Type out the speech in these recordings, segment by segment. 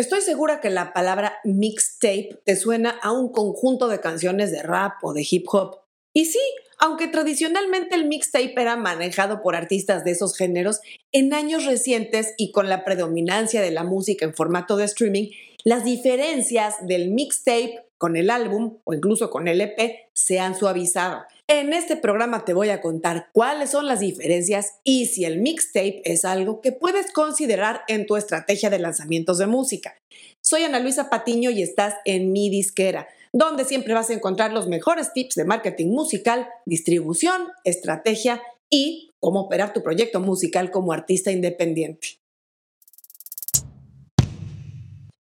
Estoy segura que la palabra mixtape te suena a un conjunto de canciones de rap o de hip hop. Y sí, aunque tradicionalmente el mixtape era manejado por artistas de esos géneros, en años recientes y con la predominancia de la música en formato de streaming, las diferencias del mixtape con el álbum o incluso con el EP se han suavizado. En este programa te voy a contar cuáles son las diferencias y si el mixtape es algo que puedes considerar en tu estrategia de lanzamientos de música. Soy Ana Luisa Patiño y estás en mi disquera donde siempre vas a encontrar los mejores tips de marketing musical, distribución, estrategia y cómo operar tu proyecto musical como artista independiente.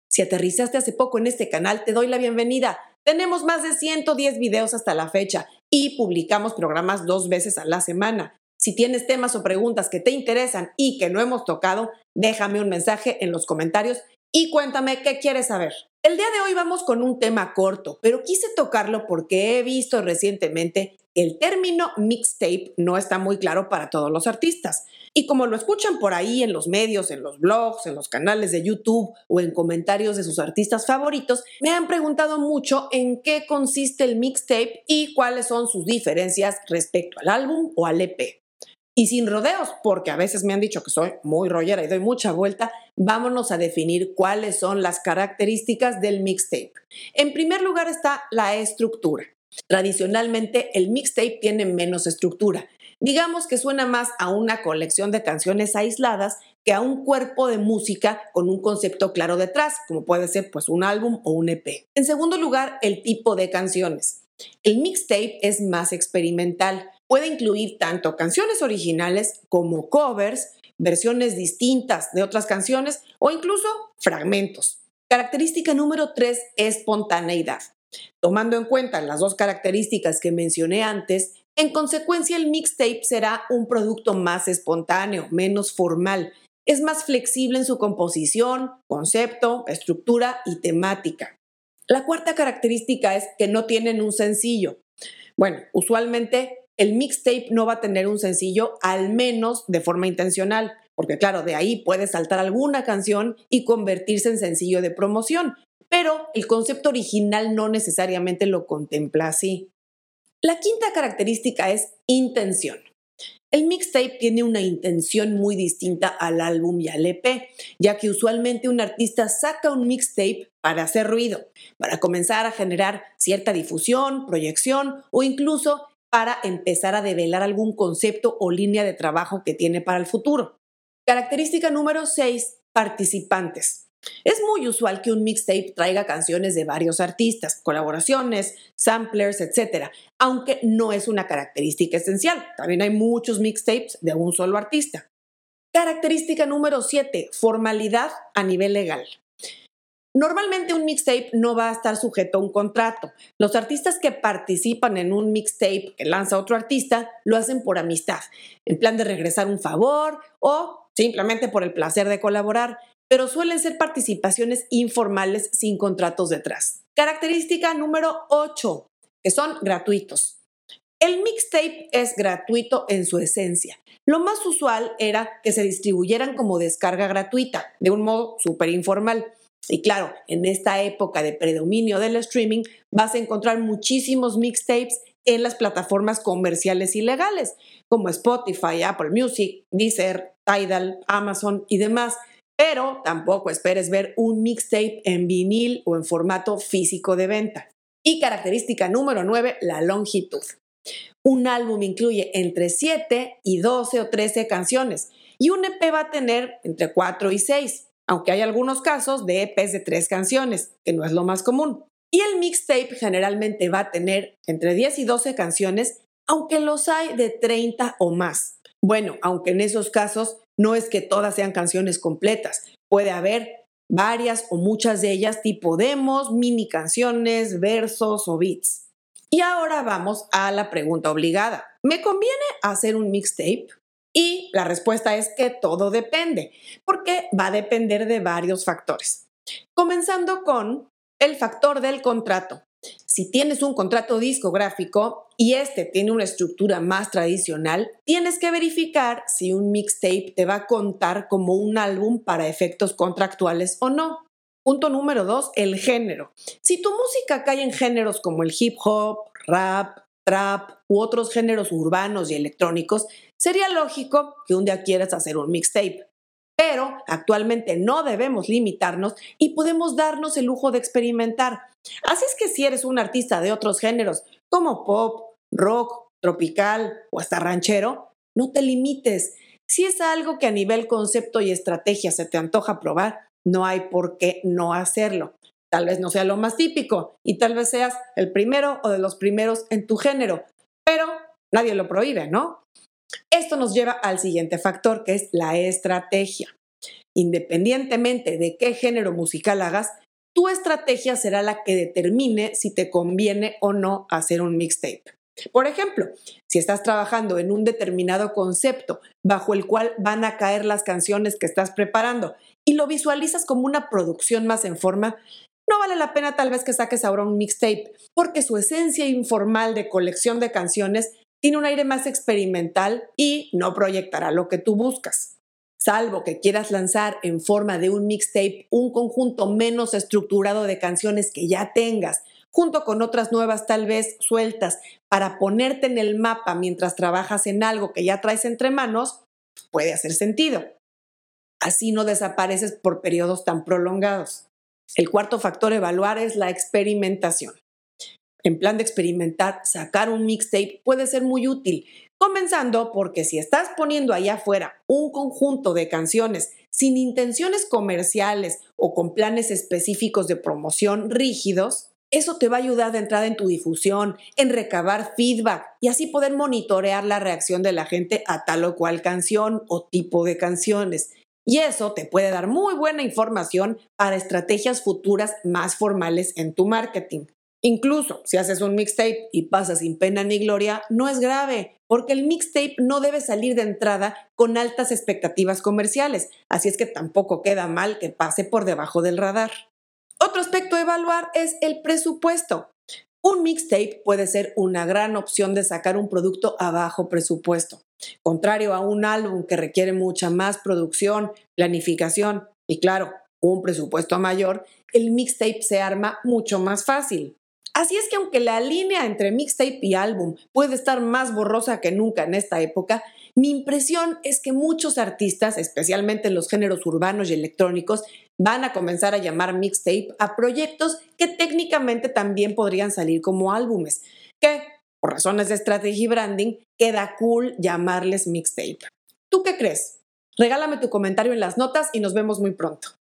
Si aterrizaste hace poco en este canal, te doy la bienvenida. Tenemos más de 110 videos hasta la fecha y publicamos programas dos veces a la semana. Si tienes temas o preguntas que te interesan y que no hemos tocado, déjame un mensaje en los comentarios y cuéntame qué quieres saber. El día de hoy vamos con un tema corto, pero quise tocarlo porque he visto recientemente el término mixtape no está muy claro para todos los artistas. Y como lo escuchan por ahí en los medios, en los blogs, en los canales de YouTube o en comentarios de sus artistas favoritos, me han preguntado mucho en qué consiste el mixtape y cuáles son sus diferencias respecto al álbum o al EP. Y sin rodeos, porque a veces me han dicho que soy muy rollera y doy mucha vuelta, vámonos a definir cuáles son las características del mixtape. En primer lugar está la estructura. Tradicionalmente el mixtape tiene menos estructura. Digamos que suena más a una colección de canciones aisladas que a un cuerpo de música con un concepto claro detrás, como puede ser pues un álbum o un EP. En segundo lugar, el tipo de canciones. El mixtape es más experimental puede incluir tanto canciones originales como covers, versiones distintas de otras canciones o incluso fragmentos. Característica número 3, espontaneidad. Tomando en cuenta las dos características que mencioné antes, en consecuencia el mixtape será un producto más espontáneo, menos formal. Es más flexible en su composición, concepto, estructura y temática. La cuarta característica es que no tienen un sencillo. Bueno, usualmente el mixtape no va a tener un sencillo, al menos de forma intencional, porque claro, de ahí puede saltar alguna canción y convertirse en sencillo de promoción, pero el concepto original no necesariamente lo contempla así. La quinta característica es intención. El mixtape tiene una intención muy distinta al álbum y al EP, ya que usualmente un artista saca un mixtape para hacer ruido, para comenzar a generar cierta difusión, proyección o incluso para empezar a develar algún concepto o línea de trabajo que tiene para el futuro. Característica número 6, participantes. Es muy usual que un mixtape traiga canciones de varios artistas, colaboraciones, samplers, etc., aunque no es una característica esencial. También hay muchos mixtapes de un solo artista. Característica número 7, formalidad a nivel legal. Normalmente un mixtape no va a estar sujeto a un contrato. Los artistas que participan en un mixtape que lanza otro artista lo hacen por amistad, en plan de regresar un favor o simplemente por el placer de colaborar, pero suelen ser participaciones informales sin contratos detrás. Característica número 8, que son gratuitos. El mixtape es gratuito en su esencia. Lo más usual era que se distribuyeran como descarga gratuita, de un modo súper informal. Y claro, en esta época de predominio del streaming vas a encontrar muchísimos mixtapes en las plataformas comerciales y legales, como Spotify, Apple Music, Deezer, Tidal, Amazon y demás. Pero tampoco esperes ver un mixtape en vinil o en formato físico de venta. Y característica número 9, la longitud. Un álbum incluye entre 7 y 12 o 13 canciones y un EP va a tener entre 4 y 6 aunque hay algunos casos de EPs de tres canciones, que no es lo más común. Y el mixtape generalmente va a tener entre 10 y 12 canciones, aunque los hay de 30 o más. Bueno, aunque en esos casos no es que todas sean canciones completas, puede haber varias o muchas de ellas tipo demos, mini canciones, versos o beats. Y ahora vamos a la pregunta obligada. ¿Me conviene hacer un mixtape? Y la respuesta es que todo depende, porque va a depender de varios factores. Comenzando con el factor del contrato. Si tienes un contrato discográfico y este tiene una estructura más tradicional, tienes que verificar si un mixtape te va a contar como un álbum para efectos contractuales o no. Punto número dos, el género. Si tu música cae en géneros como el hip hop, rap, trap u otros géneros urbanos y electrónicos, sería lógico que un día quieras hacer un mixtape. Pero actualmente no debemos limitarnos y podemos darnos el lujo de experimentar. Así es que si eres un artista de otros géneros como pop, rock, tropical o hasta ranchero, no te limites. Si es algo que a nivel concepto y estrategia se te antoja probar, no hay por qué no hacerlo. Tal vez no sea lo más típico y tal vez seas el primero o de los primeros en tu género, pero nadie lo prohíbe, ¿no? Esto nos lleva al siguiente factor, que es la estrategia. Independientemente de qué género musical hagas, tu estrategia será la que determine si te conviene o no hacer un mixtape. Por ejemplo, si estás trabajando en un determinado concepto bajo el cual van a caer las canciones que estás preparando y lo visualizas como una producción más en forma, no vale la pena tal vez que saques ahora un mixtape, porque su esencia informal de colección de canciones tiene un aire más experimental y no proyectará lo que tú buscas. Salvo que quieras lanzar en forma de un mixtape un conjunto menos estructurado de canciones que ya tengas, junto con otras nuevas tal vez sueltas, para ponerte en el mapa mientras trabajas en algo que ya traes entre manos, puede hacer sentido. Así no desapareces por periodos tan prolongados. El cuarto factor evaluar es la experimentación. En plan de experimentar, sacar un mixtape puede ser muy útil, comenzando porque si estás poniendo allá afuera un conjunto de canciones sin intenciones comerciales o con planes específicos de promoción rígidos, eso te va a ayudar de entrada en tu difusión, en recabar feedback y así poder monitorear la reacción de la gente a tal o cual canción o tipo de canciones. Y eso te puede dar muy buena información para estrategias futuras más formales en tu marketing. Incluso si haces un mixtape y pasas sin pena ni gloria, no es grave, porque el mixtape no debe salir de entrada con altas expectativas comerciales, así es que tampoco queda mal que pase por debajo del radar. Otro aspecto a evaluar es el presupuesto. Un mixtape puede ser una gran opción de sacar un producto a bajo presupuesto. Contrario a un álbum que requiere mucha más producción, planificación y claro, un presupuesto mayor, el mixtape se arma mucho más fácil. Así es que aunque la línea entre mixtape y álbum puede estar más borrosa que nunca en esta época, mi impresión es que muchos artistas, especialmente en los géneros urbanos y electrónicos, van a comenzar a llamar mixtape a proyectos que técnicamente también podrían salir como álbumes, que por razones de estrategia y branding, queda cool llamarles mixtape. ¿Tú qué crees? Regálame tu comentario en las notas y nos vemos muy pronto.